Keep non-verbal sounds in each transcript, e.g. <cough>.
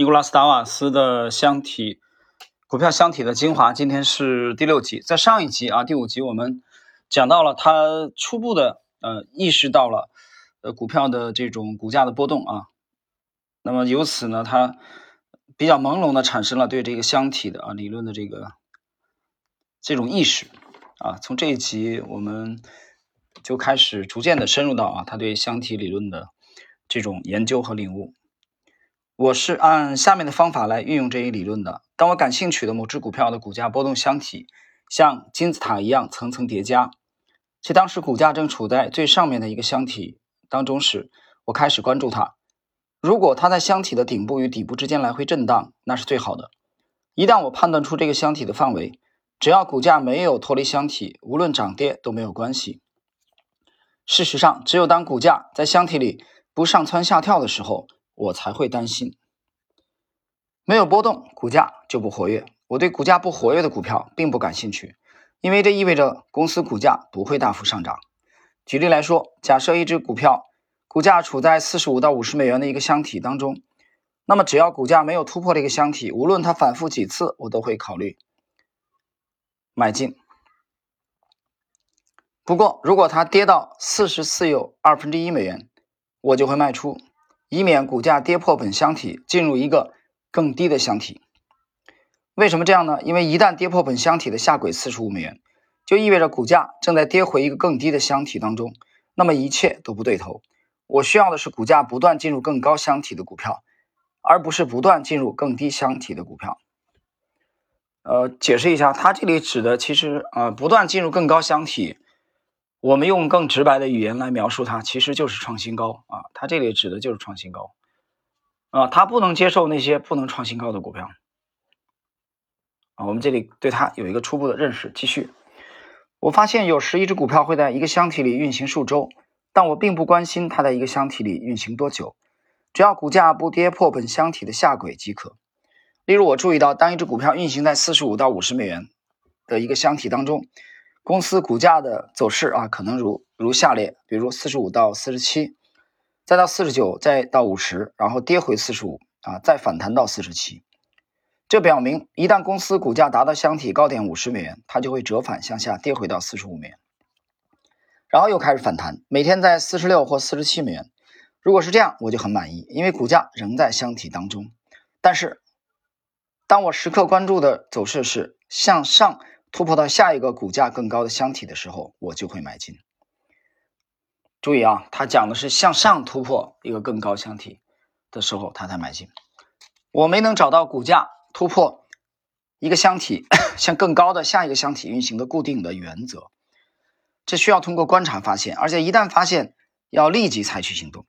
尼古拉斯达瓦斯的箱体股票箱体的精华，今天是第六集。在上一集啊，第五集我们讲到了他初步的呃意识到了呃股票的这种股价的波动啊，那么由此呢，他比较朦胧的产生了对这个箱体的啊理论的这个这种意识啊。从这一集我们就开始逐渐的深入到啊他对箱体理论的这种研究和领悟。我是按下面的方法来运用这一理论的。当我感兴趣的某只股票的股价波动箱体像金字塔一样层层叠加，且当时股价正处在最上面的一个箱体当中时，我开始关注它。如果它在箱体的顶部与底部之间来回震荡，那是最好的。一旦我判断出这个箱体的范围，只要股价没有脱离箱体，无论涨跌都没有关系。事实上，只有当股价在箱体里不上蹿下跳的时候，我才会担心，没有波动，股价就不活跃。我对股价不活跃的股票并不感兴趣，因为这意味着公司股价不会大幅上涨。举例来说，假设一只股票股价处在四十五到五十美元的一个箱体当中，那么只要股价没有突破这个箱体，无论它反复几次，我都会考虑买进。不过，如果它跌到四十四又二分之一美元，我就会卖出。以免股价跌破本箱体，进入一个更低的箱体。为什么这样呢？因为一旦跌破本箱体的下轨四十五美元，就意味着股价正在跌回一个更低的箱体当中，那么一切都不对头。我需要的是股价不断进入更高箱体的股票，而不是不断进入更低箱体的股票。呃，解释一下，它这里指的其实呃，不断进入更高箱体。我们用更直白的语言来描述它，其实就是创新高啊！它这里指的就是创新高啊！它不能接受那些不能创新高的股票啊！我们这里对它有一个初步的认识。继续，我发现有时一只股票会在一个箱体里运行数周，但我并不关心它在一个箱体里运行多久，只要股价不跌破本箱体的下轨即可。例如，我注意到，当一只股票运行在四十五到五十美元的一个箱体当中。公司股价的走势啊，可能如如下列：比如四十五到四十七，再到四十九，再到五十，然后跌回四十五啊，再反弹到四十七。这表明，一旦公司股价达到箱体高点五十美元，它就会折返向下跌回到四十五美元，然后又开始反弹，每天在四十六或四十七美元。如果是这样，我就很满意，因为股价仍在箱体当中。但是，当我时刻关注的走势是向上。突破到下一个股价更高的箱体的时候，我就会买进。注意啊，他讲的是向上突破一个更高箱体的时候，他才买进。我没能找到股价突破一个箱体 <coughs> 向更高的下一个箱体运行的固定的原则，这需要通过观察发现，而且一旦发现，要立即采取行动。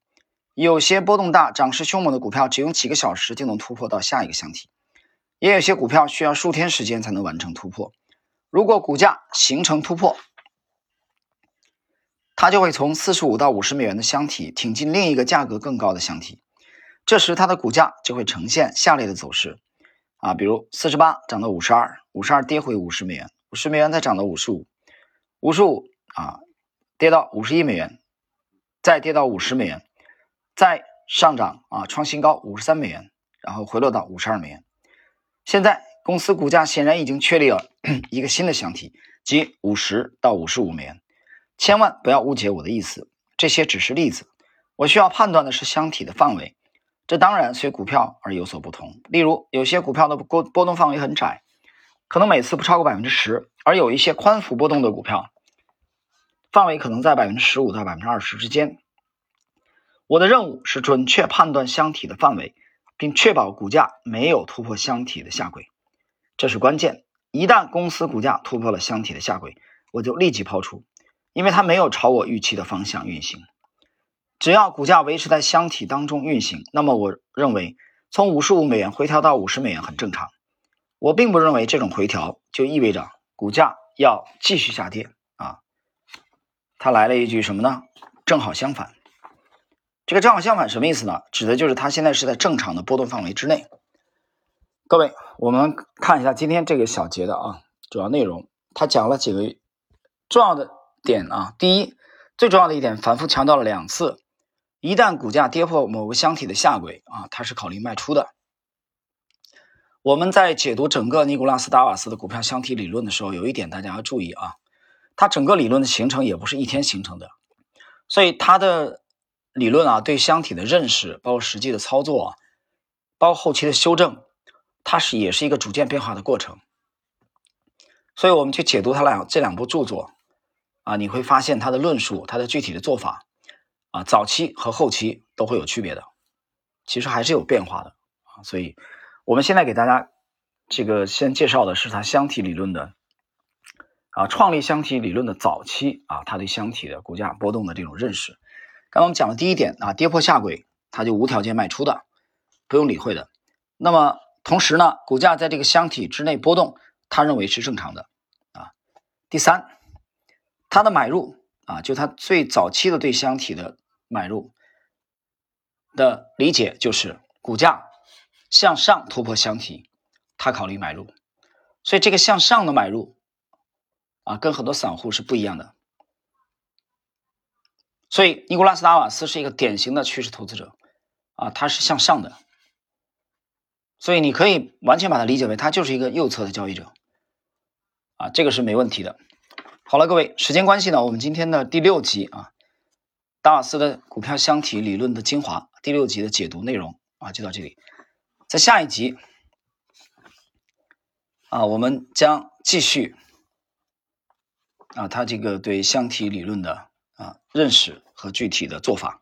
有些波动大、涨势凶猛的股票，只用几个小时就能突破到下一个箱体；也有些股票需要数天时间才能完成突破。如果股价形成突破，它就会从四十五到五十美元的箱体挺进另一个价格更高的箱体，这时它的股价就会呈现下列的走势啊，比如四十八涨到五十二，五十二跌回五十美元，五十美元再涨到五十五，五十五啊跌到五十一美元，再跌到五十美元，再上涨啊创新高五十三美元，然后回落到五十二美元，现在。公司股价显然已经确立了 <clears throat> 一个新的箱体，即五十到五十五美元。千万不要误解我的意思，这些只是例子。我需要判断的是箱体的范围，这当然随股票而有所不同。例如，有些股票的波波动范围很窄，可能每次不超过百分之十；而有一些宽幅波动的股票，范围可能在百分之十五到百分之二十之间。我的任务是准确判断箱体的范围，并确保股价没有突破箱体的下轨。这是关键。一旦公司股价突破了箱体的下轨，我就立即抛出，因为它没有朝我预期的方向运行。只要股价维持在箱体当中运行，那么我认为从五十五美元回调到五十美元很正常。我并不认为这种回调就意味着股价要继续下跌啊。他来了一句什么呢？正好相反。这个正好相反什么意思呢？指的就是它现在是在正常的波动范围之内。各位，我们看一下今天这个小节的啊主要内容，他讲了几个重要的点啊。第一，最重要的一点，反复强调了两次，一旦股价跌破某个箱体的下轨啊，它是考虑卖出的我们在解读整个尼古拉斯达瓦斯的股票箱体理论的时候，有一点大家要注意啊，它整个理论的形成也不是一天形成的，所以它的理论啊，对箱体的认识，包括实际的操作，包括后期的修正，它是也是一个逐渐变化的过程。所以我们去解读它两这两部著作啊，你会发现它的论述，它的具体的做法啊，早期和后期都会有区别的，其实还是有变化的啊，所以。我们现在给大家这个先介绍的是它箱体理论的啊，创立箱体理论的早期啊，它对箱体的股价波动的这种认识。刚刚我们讲的第一点啊，跌破下轨它就无条件卖出的，不用理会的。那么同时呢，股价在这个箱体之内波动，他认为是正常的啊。第三，他的买入啊，就他最早期的对箱体的买入的理解就是股价。向上突破箱体，他考虑买入，所以这个向上的买入啊，跟很多散户是不一样的。所以尼古拉斯达瓦斯是一个典型的趋势投资者啊，他是向上的，所以你可以完全把它理解为它就是一个右侧的交易者啊，这个是没问题的。好了，各位，时间关系呢，我们今天的第六集啊，达瓦斯的股票箱体理论的精华第六集的解读内容啊，就到这里。在下一集啊，我们将继续啊，他这个对箱体理论的啊认识和具体的做法。